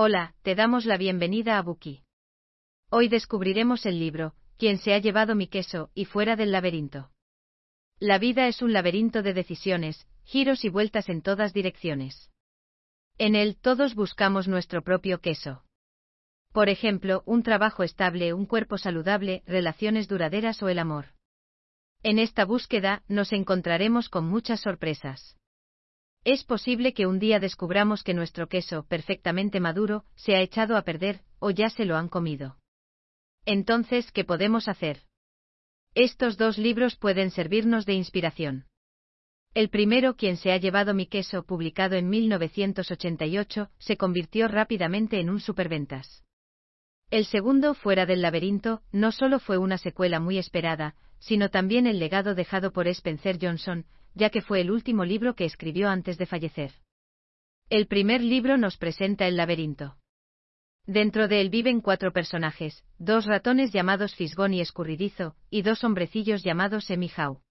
Hola, te damos la bienvenida a Buki. Hoy descubriremos el libro, Quien se ha llevado mi queso, y fuera del laberinto. La vida es un laberinto de decisiones, giros y vueltas en todas direcciones. En él todos buscamos nuestro propio queso. Por ejemplo, un trabajo estable, un cuerpo saludable, relaciones duraderas o el amor. En esta búsqueda nos encontraremos con muchas sorpresas. Es posible que un día descubramos que nuestro queso, perfectamente maduro, se ha echado a perder, o ya se lo han comido. Entonces, ¿qué podemos hacer? Estos dos libros pueden servirnos de inspiración. El primero, Quien se ha llevado mi queso, publicado en 1988, se convirtió rápidamente en un superventas. El segundo, Fuera del laberinto, no solo fue una secuela muy esperada, sino también el legado dejado por Spencer Johnson, ya que fue el último libro que escribió antes de fallecer. El primer libro nos presenta el laberinto. Dentro de él viven cuatro personajes, dos ratones llamados Fisgón y Escurridizo, y dos hombrecillos llamados Emihau.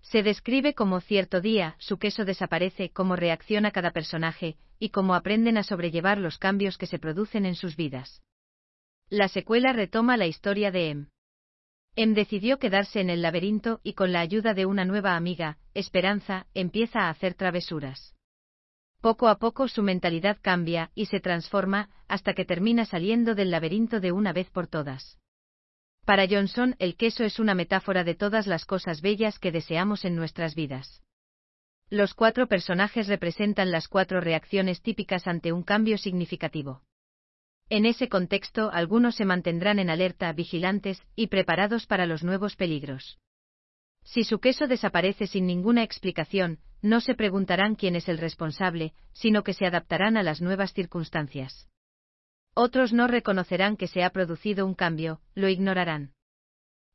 Se describe cómo cierto día su queso desaparece, cómo reacciona cada personaje, y cómo aprenden a sobrellevar los cambios que se producen en sus vidas. La secuela retoma la historia de Em. Em decidió quedarse en el laberinto y con la ayuda de una nueva amiga, Esperanza, empieza a hacer travesuras. Poco a poco su mentalidad cambia y se transforma hasta que termina saliendo del laberinto de una vez por todas. Para Johnson, el queso es una metáfora de todas las cosas bellas que deseamos en nuestras vidas. Los cuatro personajes representan las cuatro reacciones típicas ante un cambio significativo. En ese contexto, algunos se mantendrán en alerta, vigilantes y preparados para los nuevos peligros. Si su queso desaparece sin ninguna explicación, no se preguntarán quién es el responsable, sino que se adaptarán a las nuevas circunstancias. Otros no reconocerán que se ha producido un cambio, lo ignorarán.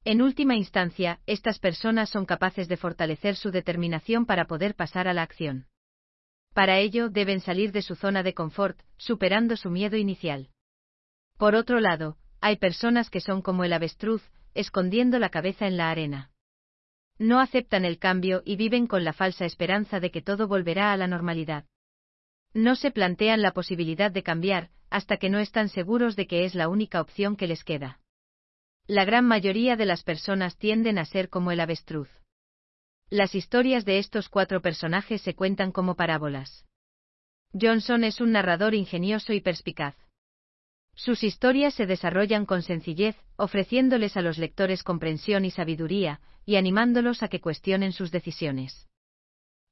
En última instancia, estas personas son capaces de fortalecer su determinación para poder pasar a la acción. Para ello deben salir de su zona de confort, superando su miedo inicial. Por otro lado, hay personas que son como el avestruz, escondiendo la cabeza en la arena. No aceptan el cambio y viven con la falsa esperanza de que todo volverá a la normalidad. No se plantean la posibilidad de cambiar, hasta que no están seguros de que es la única opción que les queda. La gran mayoría de las personas tienden a ser como el avestruz. Las historias de estos cuatro personajes se cuentan como parábolas. Johnson es un narrador ingenioso y perspicaz. Sus historias se desarrollan con sencillez, ofreciéndoles a los lectores comprensión y sabiduría, y animándolos a que cuestionen sus decisiones.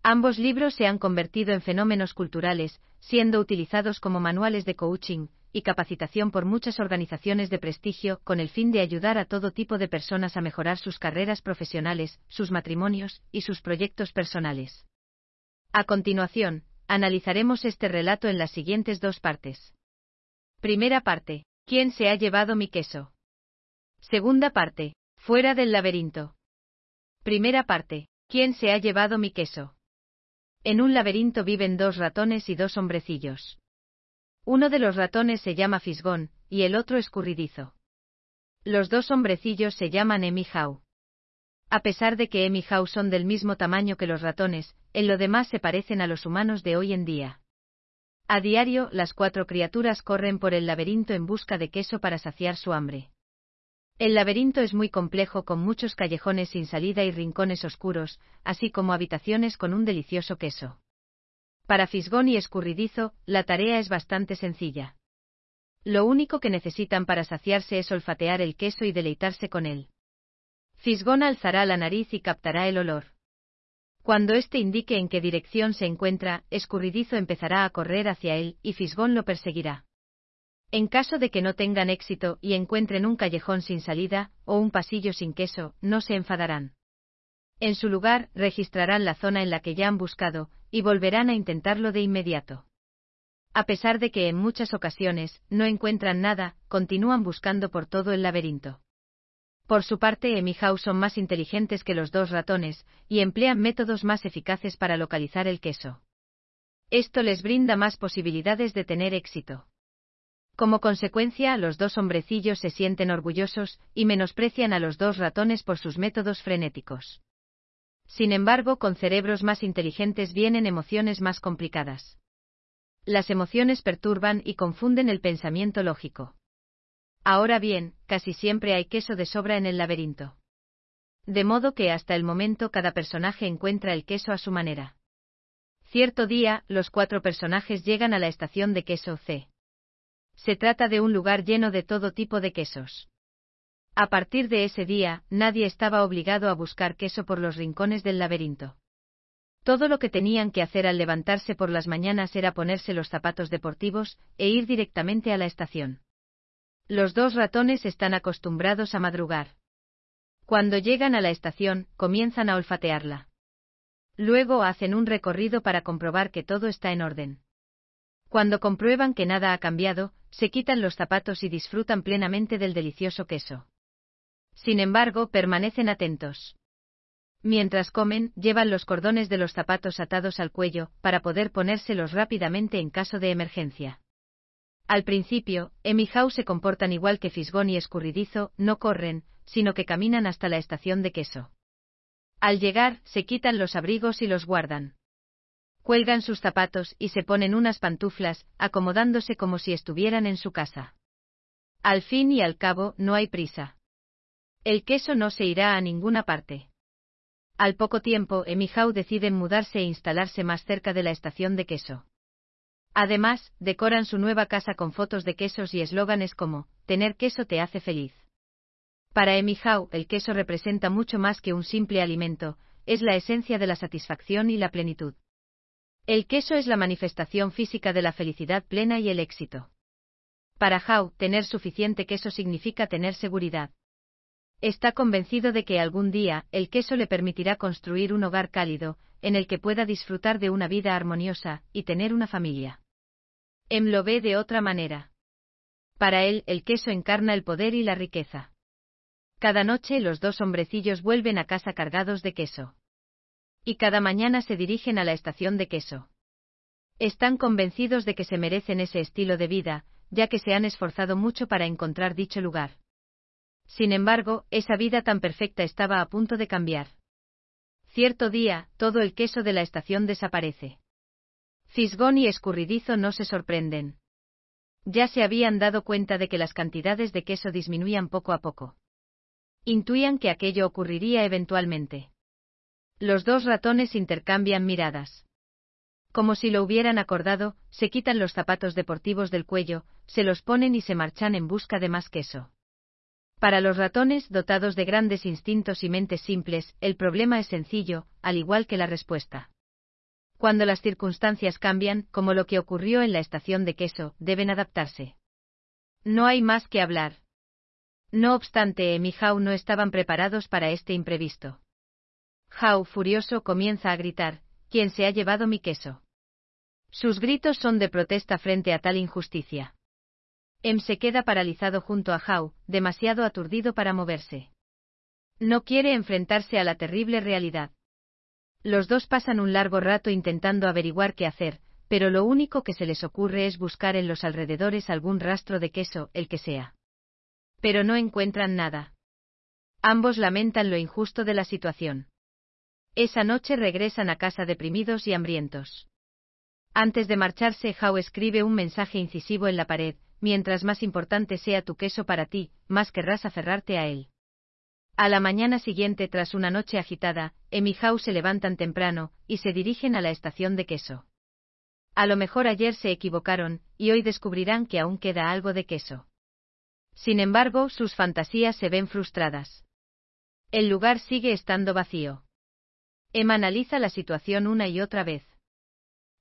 Ambos libros se han convertido en fenómenos culturales, siendo utilizados como manuales de coaching y capacitación por muchas organizaciones de prestigio con el fin de ayudar a todo tipo de personas a mejorar sus carreras profesionales, sus matrimonios y sus proyectos personales. A continuación, analizaremos este relato en las siguientes dos partes. Primera parte. ¿Quién se ha llevado mi queso? Segunda parte. Fuera del laberinto. Primera parte. ¿Quién se ha llevado mi queso? En un laberinto viven dos ratones y dos hombrecillos. Uno de los ratones se llama Fisgón, y el otro escurridizo. Los dos hombrecillos se llaman Emihau. A pesar de que Emihau son del mismo tamaño que los ratones, en lo demás se parecen a los humanos de hoy en día. A diario, las cuatro criaturas corren por el laberinto en busca de queso para saciar su hambre. El laberinto es muy complejo con muchos callejones sin salida y rincones oscuros, así como habitaciones con un delicioso queso. Para Fisgón y Escurridizo, la tarea es bastante sencilla. Lo único que necesitan para saciarse es olfatear el queso y deleitarse con él. Fisgón alzará la nariz y captará el olor. Cuando éste indique en qué dirección se encuentra, Escurridizo empezará a correr hacia él, y Fisgón lo perseguirá. En caso de que no tengan éxito y encuentren un callejón sin salida, o un pasillo sin queso, no se enfadarán. En su lugar, registrarán la zona en la que ya han buscado, y volverán a intentarlo de inmediato. A pesar de que en muchas ocasiones no encuentran nada, continúan buscando por todo el laberinto. Por su parte, Emihau son más inteligentes que los dos ratones, y emplean métodos más eficaces para localizar el queso. Esto les brinda más posibilidades de tener éxito. Como consecuencia, los dos hombrecillos se sienten orgullosos y menosprecian a los dos ratones por sus métodos frenéticos. Sin embargo, con cerebros más inteligentes vienen emociones más complicadas. Las emociones perturban y confunden el pensamiento lógico. Ahora bien, casi siempre hay queso de sobra en el laberinto. De modo que hasta el momento cada personaje encuentra el queso a su manera. Cierto día, los cuatro personajes llegan a la estación de queso C. Se trata de un lugar lleno de todo tipo de quesos. A partir de ese día, nadie estaba obligado a buscar queso por los rincones del laberinto. Todo lo que tenían que hacer al levantarse por las mañanas era ponerse los zapatos deportivos e ir directamente a la estación. Los dos ratones están acostumbrados a madrugar. Cuando llegan a la estación, comienzan a olfatearla. Luego hacen un recorrido para comprobar que todo está en orden. Cuando comprueban que nada ha cambiado, se quitan los zapatos y disfrutan plenamente del delicioso queso. Sin embargo, permanecen atentos. Mientras comen, llevan los cordones de los zapatos atados al cuello, para poder ponérselos rápidamente en caso de emergencia. Al principio, Emi Howe se comportan igual que Fisgón y Escurridizo, no corren, sino que caminan hasta la estación de queso. Al llegar, se quitan los abrigos y los guardan. Cuelgan sus zapatos y se ponen unas pantuflas, acomodándose como si estuvieran en su casa. Al fin y al cabo, no hay prisa. El queso no se irá a ninguna parte. Al poco tiempo, Emihau decide mudarse e instalarse más cerca de la estación de queso. Además, decoran su nueva casa con fotos de quesos y eslóganes como, tener queso te hace feliz. Para Emihau, el queso representa mucho más que un simple alimento, es la esencia de la satisfacción y la plenitud. El queso es la manifestación física de la felicidad plena y el éxito. Para Hau, tener suficiente queso significa tener seguridad. Está convencido de que algún día el queso le permitirá construir un hogar cálido, en el que pueda disfrutar de una vida armoniosa y tener una familia. Em lo ve de otra manera. Para él, el queso encarna el poder y la riqueza. Cada noche los dos hombrecillos vuelven a casa cargados de queso. Y cada mañana se dirigen a la estación de queso. Están convencidos de que se merecen ese estilo de vida, ya que se han esforzado mucho para encontrar dicho lugar. Sin embargo, esa vida tan perfecta estaba a punto de cambiar. Cierto día, todo el queso de la estación desaparece. Fisgón y Escurridizo no se sorprenden. Ya se habían dado cuenta de que las cantidades de queso disminuían poco a poco. Intuían que aquello ocurriría eventualmente. Los dos ratones intercambian miradas. Como si lo hubieran acordado, se quitan los zapatos deportivos del cuello, se los ponen y se marchan en busca de más queso. Para los ratones dotados de grandes instintos y mentes simples, el problema es sencillo, al igual que la respuesta. Cuando las circunstancias cambian, como lo que ocurrió en la estación de queso, deben adaptarse. No hay más que hablar. No obstante, Em y Hau no estaban preparados para este imprevisto. Hau, furioso, comienza a gritar, ¿quién se ha llevado mi queso? Sus gritos son de protesta frente a tal injusticia. Em se queda paralizado junto a Hau, demasiado aturdido para moverse. No quiere enfrentarse a la terrible realidad. Los dos pasan un largo rato intentando averiguar qué hacer, pero lo único que se les ocurre es buscar en los alrededores algún rastro de queso, el que sea. Pero no encuentran nada. Ambos lamentan lo injusto de la situación. Esa noche regresan a casa deprimidos y hambrientos. Antes de marcharse, Hau escribe un mensaje incisivo en la pared, mientras más importante sea tu queso para ti, más querrás aferrarte a él. A la mañana siguiente, tras una noche agitada, Em y Hau se levantan temprano, y se dirigen a la estación de queso. A lo mejor ayer se equivocaron, y hoy descubrirán que aún queda algo de queso. Sin embargo, sus fantasías se ven frustradas. El lugar sigue estando vacío. Em analiza la situación una y otra vez.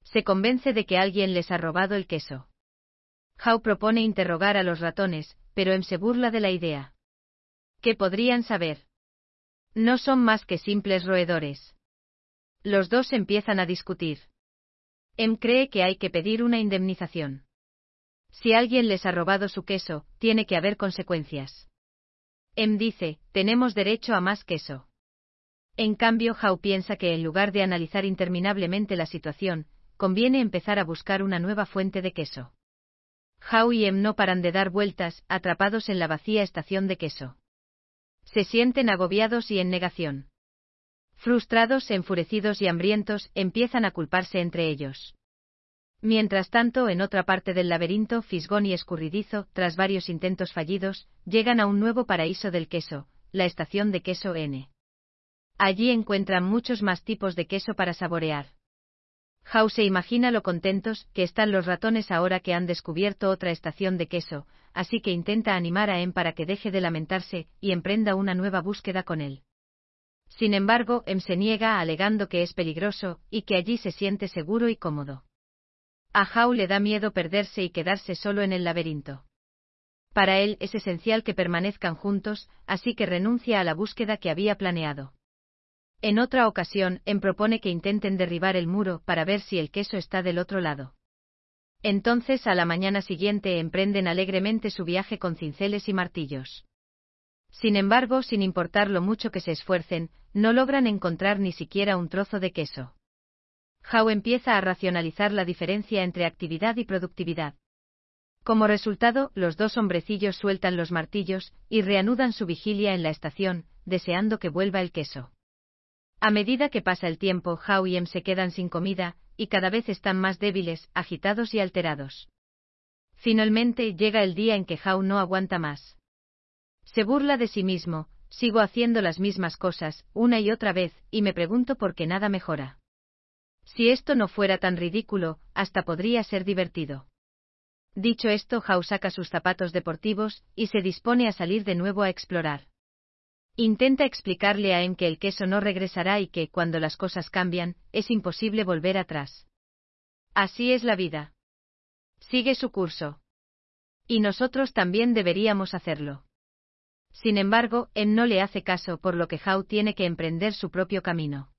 Se convence de que alguien les ha robado el queso. Hau propone interrogar a los ratones, pero Em se burla de la idea. ¿Qué podrían saber? No son más que simples roedores. Los dos empiezan a discutir. Em cree que hay que pedir una indemnización. Si alguien les ha robado su queso, tiene que haber consecuencias. Em dice, tenemos derecho a más queso. En cambio, Hau piensa que en lugar de analizar interminablemente la situación, conviene empezar a buscar una nueva fuente de queso. Hau y Em no paran de dar vueltas, atrapados en la vacía estación de queso. Se sienten agobiados y en negación. Frustrados, enfurecidos y hambrientos, empiezan a culparse entre ellos. Mientras tanto, en otra parte del laberinto, fisgón y escurridizo, tras varios intentos fallidos, llegan a un nuevo paraíso del queso, la estación de queso N. Allí encuentran muchos más tipos de queso para saborear. Howe se imagina lo contentos que están los ratones ahora que han descubierto otra estación de queso, así que intenta animar a Em para que deje de lamentarse y emprenda una nueva búsqueda con él. Sin embargo, Em se niega alegando que es peligroso y que allí se siente seguro y cómodo. A Howe le da miedo perderse y quedarse solo en el laberinto. Para él es esencial que permanezcan juntos, así que renuncia a la búsqueda que había planeado. En otra ocasión, En propone que intenten derribar el muro para ver si el queso está del otro lado. Entonces a la mañana siguiente emprenden alegremente su viaje con cinceles y martillos. Sin embargo, sin importar lo mucho que se esfuercen, no logran encontrar ni siquiera un trozo de queso. Howe empieza a racionalizar la diferencia entre actividad y productividad. Como resultado, los dos hombrecillos sueltan los martillos y reanudan su vigilia en la estación, deseando que vuelva el queso. A medida que pasa el tiempo, Howe y Em se quedan sin comida, y cada vez están más débiles, agitados y alterados. Finalmente llega el día en que Howe no aguanta más. Se burla de sí mismo, sigo haciendo las mismas cosas, una y otra vez, y me pregunto por qué nada mejora. Si esto no fuera tan ridículo, hasta podría ser divertido. Dicho esto, Howe saca sus zapatos deportivos y se dispone a salir de nuevo a explorar. Intenta explicarle a Em que el queso no regresará y que, cuando las cosas cambian, es imposible volver atrás. Así es la vida. Sigue su curso. Y nosotros también deberíamos hacerlo. Sin embargo, Em no le hace caso por lo que Howe tiene que emprender su propio camino.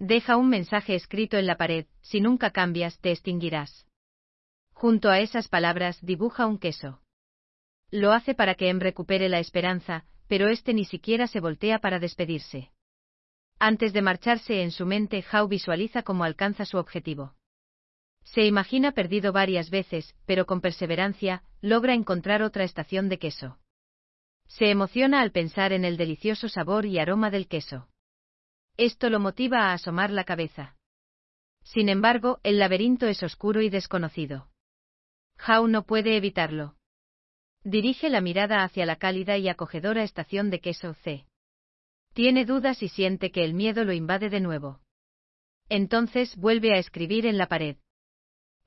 Deja un mensaje escrito en la pared, si nunca cambias, te extinguirás. Junto a esas palabras dibuja un queso. Lo hace para que Em recupere la esperanza, pero este ni siquiera se voltea para despedirse. Antes de marcharse en su mente, Howe visualiza cómo alcanza su objetivo. Se imagina perdido varias veces, pero con perseverancia, logra encontrar otra estación de queso. Se emociona al pensar en el delicioso sabor y aroma del queso. Esto lo motiva a asomar la cabeza. Sin embargo, el laberinto es oscuro y desconocido. Howe no puede evitarlo. Dirige la mirada hacia la cálida y acogedora estación de queso C. Tiene dudas y siente que el miedo lo invade de nuevo. Entonces vuelve a escribir en la pared.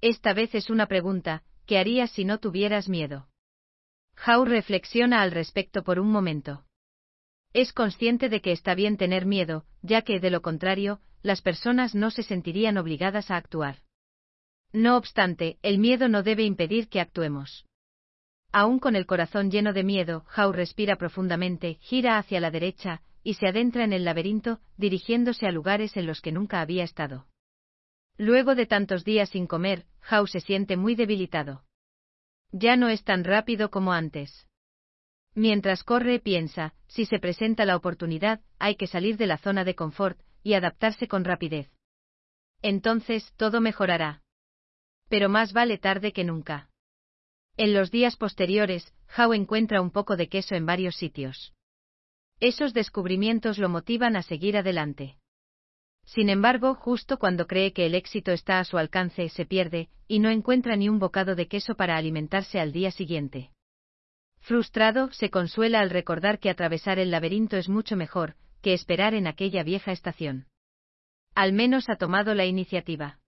Esta vez es una pregunta, ¿qué harías si no tuvieras miedo? Howe reflexiona al respecto por un momento. Es consciente de que está bien tener miedo, ya que, de lo contrario, las personas no se sentirían obligadas a actuar. No obstante, el miedo no debe impedir que actuemos. Aún con el corazón lleno de miedo, Howe respira profundamente, gira hacia la derecha, y se adentra en el laberinto, dirigiéndose a lugares en los que nunca había estado. Luego de tantos días sin comer, Howe se siente muy debilitado. Ya no es tan rápido como antes. Mientras corre, piensa, si se presenta la oportunidad, hay que salir de la zona de confort y adaptarse con rapidez. Entonces, todo mejorará. Pero más vale tarde que nunca. En los días posteriores, Howe encuentra un poco de queso en varios sitios. Esos descubrimientos lo motivan a seguir adelante. Sin embargo, justo cuando cree que el éxito está a su alcance, se pierde, y no encuentra ni un bocado de queso para alimentarse al día siguiente. Frustrado, se consuela al recordar que atravesar el laberinto es mucho mejor que esperar en aquella vieja estación. Al menos ha tomado la iniciativa.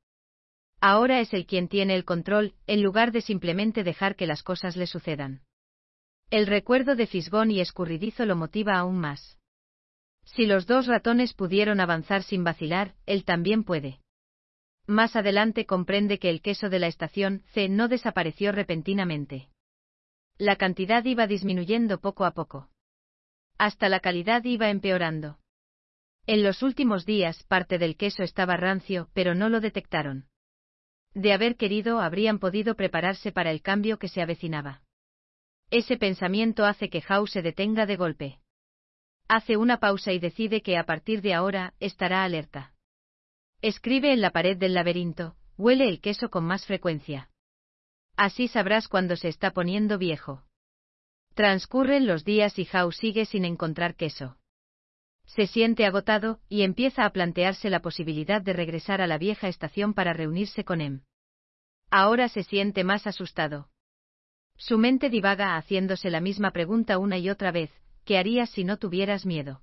Ahora es el quien tiene el control, en lugar de simplemente dejar que las cosas le sucedan. El recuerdo de Fisgón y Escurridizo lo motiva aún más. Si los dos ratones pudieron avanzar sin vacilar, él también puede. Más adelante comprende que el queso de la estación C no desapareció repentinamente la cantidad iba disminuyendo poco a poco. Hasta la calidad iba empeorando. En los últimos días parte del queso estaba rancio, pero no lo detectaron. De haber querido habrían podido prepararse para el cambio que se avecinaba. Ese pensamiento hace que Howe se detenga de golpe. Hace una pausa y decide que a partir de ahora estará alerta. Escribe en la pared del laberinto, huele el queso con más frecuencia. Así sabrás cuando se está poniendo viejo. Transcurren los días y Howe sigue sin encontrar queso. Se siente agotado y empieza a plantearse la posibilidad de regresar a la vieja estación para reunirse con Em. Ahora se siente más asustado. Su mente divaga haciéndose la misma pregunta una y otra vez, ¿qué harías si no tuvieras miedo?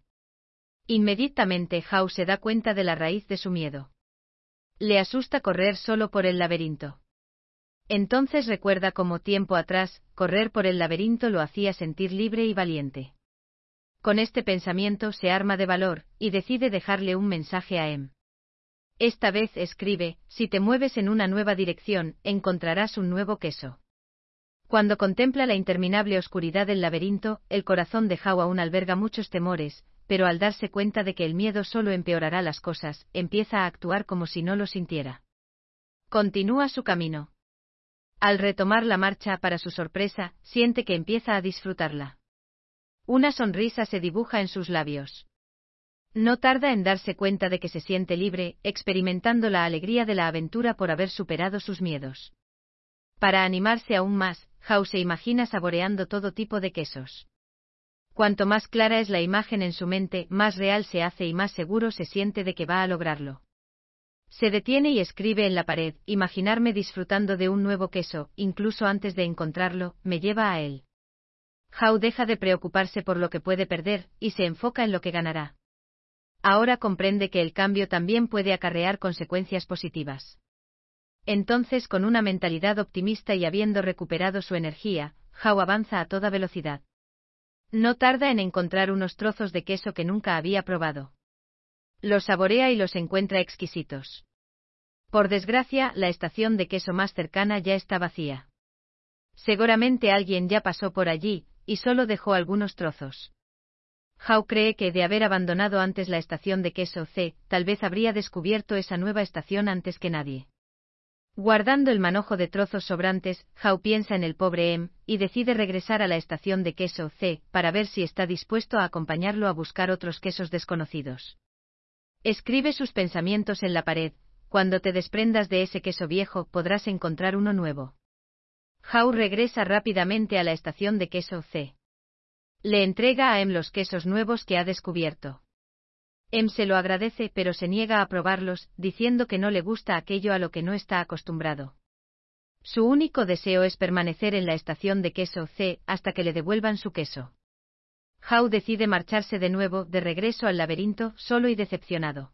Inmediatamente Hao se da cuenta de la raíz de su miedo. Le asusta correr solo por el laberinto. Entonces recuerda cómo tiempo atrás, correr por el laberinto lo hacía sentir libre y valiente. Con este pensamiento se arma de valor, y decide dejarle un mensaje a Em. Esta vez escribe, si te mueves en una nueva dirección, encontrarás un nuevo queso. Cuando contempla la interminable oscuridad del laberinto, el corazón de Hao aún alberga muchos temores, pero al darse cuenta de que el miedo solo empeorará las cosas, empieza a actuar como si no lo sintiera. Continúa su camino. Al retomar la marcha para su sorpresa, siente que empieza a disfrutarla. Una sonrisa se dibuja en sus labios. No tarda en darse cuenta de que se siente libre, experimentando la alegría de la aventura por haber superado sus miedos. Para animarse aún más, Howe se imagina saboreando todo tipo de quesos. Cuanto más clara es la imagen en su mente, más real se hace y más seguro se siente de que va a lograrlo. Se detiene y escribe en la pared, imaginarme disfrutando de un nuevo queso, incluso antes de encontrarlo, me lleva a él. How deja de preocuparse por lo que puede perder, y se enfoca en lo que ganará. Ahora comprende que el cambio también puede acarrear consecuencias positivas. Entonces, con una mentalidad optimista y habiendo recuperado su energía, How avanza a toda velocidad. No tarda en encontrar unos trozos de queso que nunca había probado. Los saborea y los encuentra exquisitos. Por desgracia, la estación de queso más cercana ya está vacía. Seguramente alguien ya pasó por allí, y solo dejó algunos trozos. How cree que de haber abandonado antes la estación de queso C, tal vez habría descubierto esa nueva estación antes que nadie. Guardando el manojo de trozos sobrantes, How piensa en el pobre M, y decide regresar a la estación de queso C, para ver si está dispuesto a acompañarlo a buscar otros quesos desconocidos. Escribe sus pensamientos en la pared, cuando te desprendas de ese queso viejo podrás encontrar uno nuevo. How regresa rápidamente a la estación de queso C. Le entrega a Em los quesos nuevos que ha descubierto. Em se lo agradece pero se niega a probarlos, diciendo que no le gusta aquello a lo que no está acostumbrado. Su único deseo es permanecer en la estación de queso C hasta que le devuelvan su queso. How decide marcharse de nuevo, de regreso al laberinto, solo y decepcionado.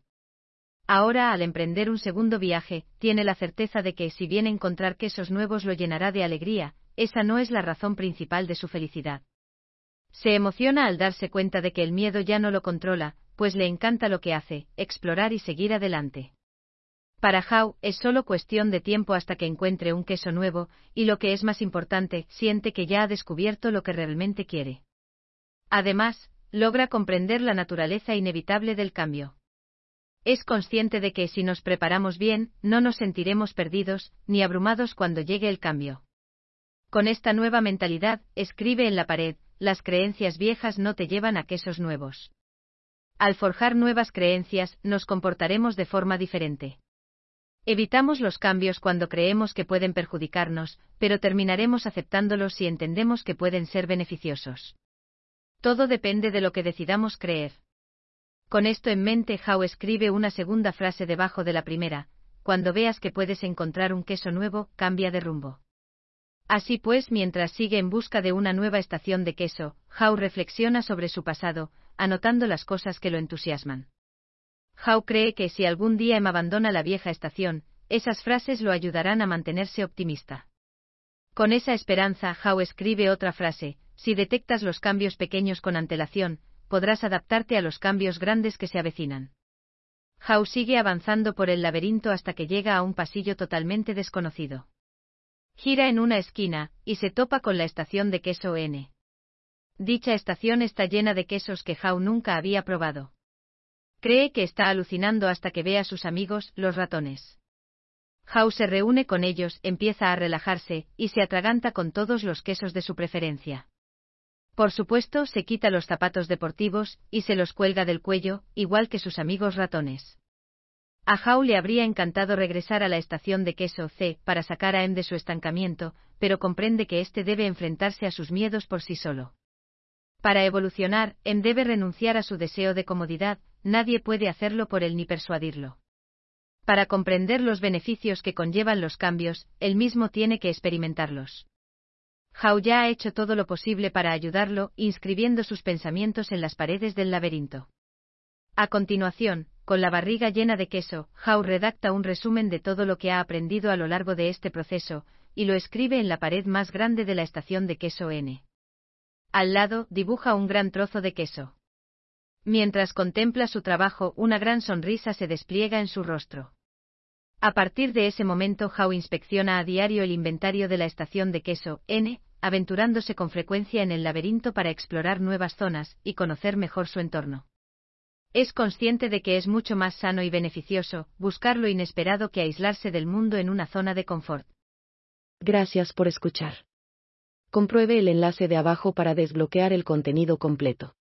Ahora, al emprender un segundo viaje, tiene la certeza de que, si bien encontrar quesos nuevos lo llenará de alegría, esa no es la razón principal de su felicidad. Se emociona al darse cuenta de que el miedo ya no lo controla, pues le encanta lo que hace, explorar y seguir adelante. Para How, es solo cuestión de tiempo hasta que encuentre un queso nuevo, y lo que es más importante, siente que ya ha descubierto lo que realmente quiere. Además, logra comprender la naturaleza inevitable del cambio. Es consciente de que si nos preparamos bien, no nos sentiremos perdidos, ni abrumados cuando llegue el cambio. Con esta nueva mentalidad, escribe en la pared, las creencias viejas no te llevan a quesos nuevos. Al forjar nuevas creencias, nos comportaremos de forma diferente. Evitamos los cambios cuando creemos que pueden perjudicarnos, pero terminaremos aceptándolos si entendemos que pueden ser beneficiosos. Todo depende de lo que decidamos creer. Con esto en mente, How escribe una segunda frase debajo de la primera, cuando veas que puedes encontrar un queso nuevo, cambia de rumbo. Así pues, mientras sigue en busca de una nueva estación de queso, How reflexiona sobre su pasado, anotando las cosas que lo entusiasman. How cree que si algún día Em abandona la vieja estación, esas frases lo ayudarán a mantenerse optimista. Con esa esperanza, How escribe otra frase, si detectas los cambios pequeños con antelación, podrás adaptarte a los cambios grandes que se avecinan. How sigue avanzando por el laberinto hasta que llega a un pasillo totalmente desconocido. Gira en una esquina, y se topa con la estación de queso N. Dicha estación está llena de quesos que How nunca había probado. Cree que está alucinando hasta que ve a sus amigos, los ratones. How se reúne con ellos, empieza a relajarse, y se atraganta con todos los quesos de su preferencia. Por supuesto, se quita los zapatos deportivos y se los cuelga del cuello, igual que sus amigos ratones. A How le habría encantado regresar a la estación de queso C para sacar a M de su estancamiento, pero comprende que éste debe enfrentarse a sus miedos por sí solo. Para evolucionar, M debe renunciar a su deseo de comodidad, nadie puede hacerlo por él ni persuadirlo. Para comprender los beneficios que conllevan los cambios, él mismo tiene que experimentarlos. Hao ya ha hecho todo lo posible para ayudarlo, inscribiendo sus pensamientos en las paredes del laberinto. A continuación, con la barriga llena de queso, Hao redacta un resumen de todo lo que ha aprendido a lo largo de este proceso, y lo escribe en la pared más grande de la estación de queso N. Al lado, dibuja un gran trozo de queso. Mientras contempla su trabajo, una gran sonrisa se despliega en su rostro. A partir de ese momento, Hao inspecciona a diario el inventario de la estación de queso N, aventurándose con frecuencia en el laberinto para explorar nuevas zonas y conocer mejor su entorno. Es consciente de que es mucho más sano y beneficioso buscar lo inesperado que aislarse del mundo en una zona de confort. Gracias por escuchar. Compruebe el enlace de abajo para desbloquear el contenido completo.